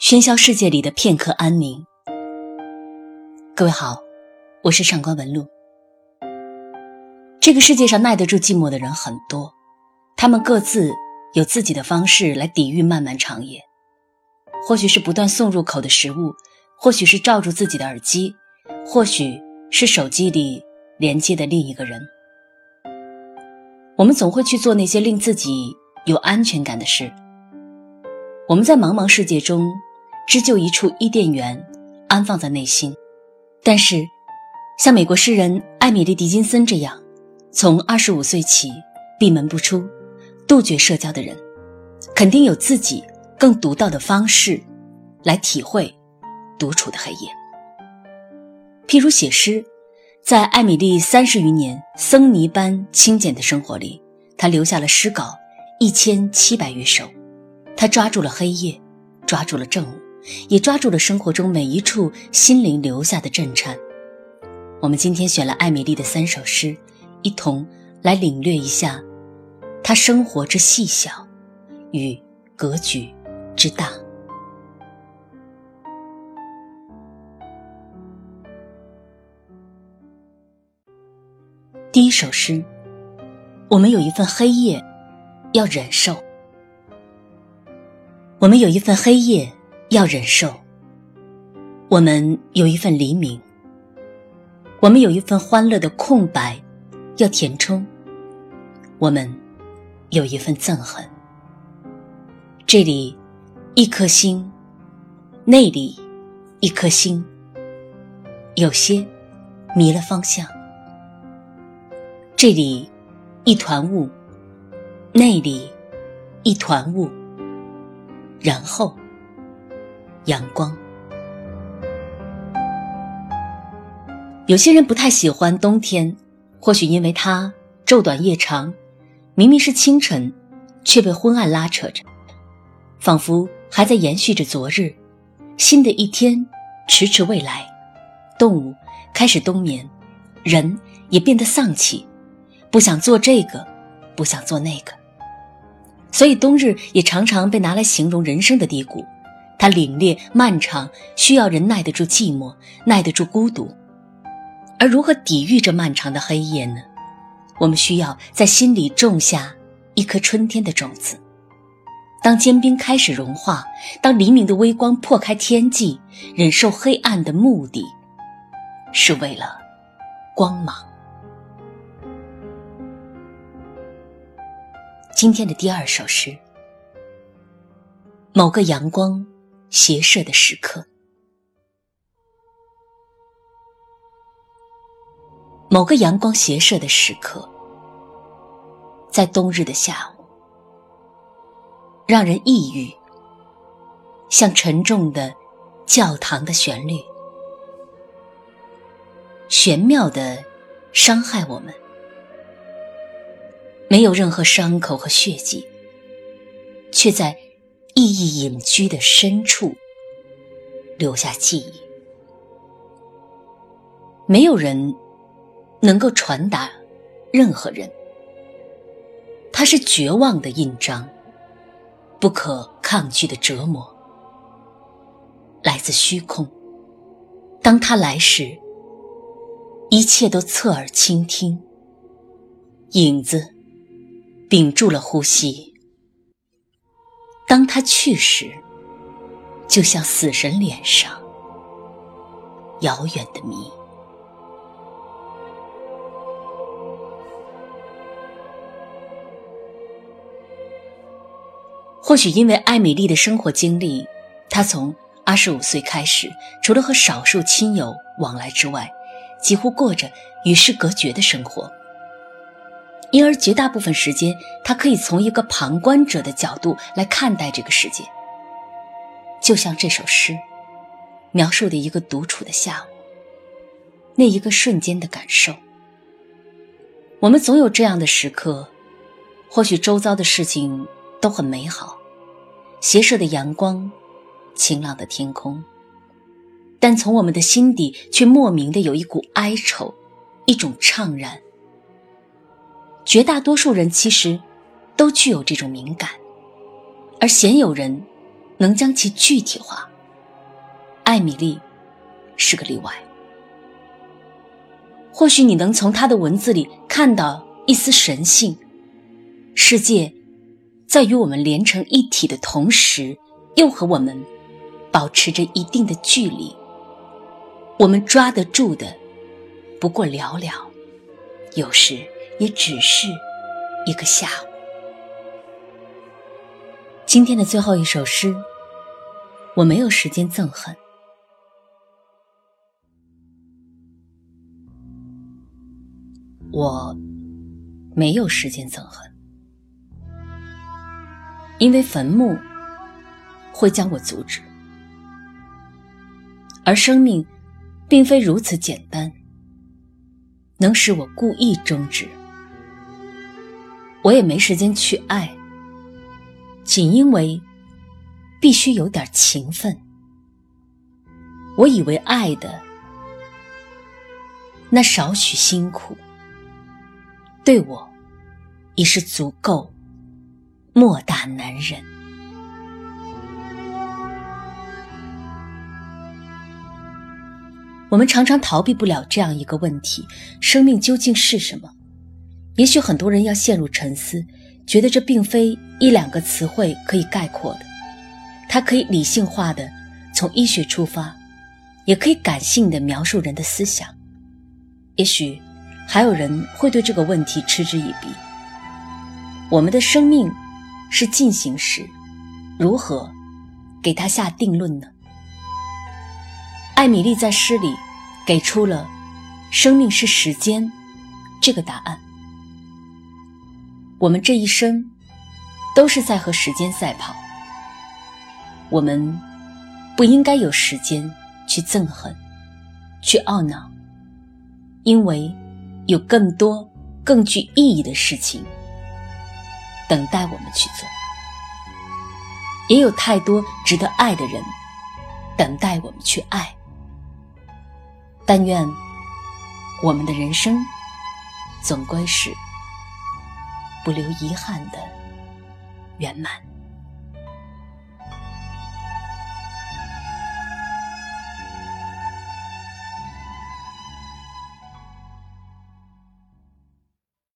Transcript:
喧嚣世界里的片刻安宁。各位好，我是上官文露。这个世界上耐得住寂寞的人很多，他们各自有自己的方式来抵御漫漫长夜。或许是不断送入口的食物，或许是罩住自己的耳机，或许是手机里连接的另一个人。我们总会去做那些令自己有安全感的事。我们在茫茫世界中织就一处伊甸园，安放在内心。但是，像美国诗人艾米丽·狄金森这样，从二十五岁起闭门不出、杜绝社交的人，肯定有自己更独到的方式来体会独处的黑夜。譬如写诗，在艾米丽三十余年僧尼般清简的生活里，她留下了诗稿一千七百余首。他抓住了黑夜，抓住了正午，也抓住了生活中每一处心灵留下的震颤。我们今天选了艾米丽的三首诗，一同来领略一下她生活之细小与格局之大。第一首诗，我们有一份黑夜要忍受。我们有一份黑夜要忍受，我们有一份黎明，我们有一份欢乐的空白要填充，我们有一份憎恨。这里一颗星，那里一颗星，有些迷了方向。这里一团雾，那里一团雾。然后，阳光。有些人不太喜欢冬天，或许因为它昼短夜长，明明是清晨，却被昏暗拉扯着，仿佛还在延续着昨日。新的一天迟迟未来，动物开始冬眠，人也变得丧气，不想做这个，不想做那个。所以，冬日也常常被拿来形容人生的低谷。它凛冽漫长，需要人耐得住寂寞，耐得住孤独。而如何抵御这漫长的黑夜呢？我们需要在心里种下一颗春天的种子。当坚冰开始融化，当黎明的微光破开天际，忍受黑暗的目的，是为了光芒。今天的第二首诗，某个阳光斜射的时刻，某个阳光斜射的时刻，在冬日的下午，让人抑郁，像沉重的教堂的旋律，玄妙的伤害我们。没有任何伤口和血迹，却在意义隐居的深处留下记忆。没有人能够传达任何人，它是绝望的印章，不可抗拒的折磨，来自虚空。当他来时，一切都侧耳倾听，影子。屏住了呼吸。当他去时，就像死神脸上遥远的谜。或许因为艾米丽的生活经历，她从二十五岁开始，除了和少数亲友往来之外，几乎过着与世隔绝的生活。因而，绝大部分时间，他可以从一个旁观者的角度来看待这个世界。就像这首诗描述的一个独处的下午，那一个瞬间的感受。我们总有这样的时刻，或许周遭的事情都很美好，斜射的阳光，晴朗的天空，但从我们的心底却莫名的有一股哀愁，一种怅然。绝大多数人其实都具有这种敏感，而鲜有人能将其具体化。艾米丽是个例外。或许你能从她的文字里看到一丝神性。世界在与我们连成一体的同时，又和我们保持着一定的距离。我们抓得住的不过寥寥，有时也只是一个下午。今天的最后一首诗，我没有时间憎恨，我没有时间憎恨，因为坟墓会将我阻止，而生命并非如此简单，能使我故意终止。我也没时间去爱。仅因为必须有点情分，我以为爱的那少许辛苦，对我已是足够莫大难忍。我们常常逃避不了这样一个问题：生命究竟是什么？也许很多人要陷入沉思。觉得这并非一两个词汇可以概括的，它可以理性化的从医学出发，也可以感性的描述人的思想。也许还有人会对这个问题嗤之以鼻。我们的生命是进行时，如何给它下定论呢？艾米丽在诗里给出了“生命是时间”这个答案。我们这一生都是在和时间赛跑，我们不应该有时间去憎恨、去懊恼，因为有更多更具意义的事情等待我们去做，也有太多值得爱的人等待我们去爱。但愿我们的人生总归是。不留遗憾的圆满。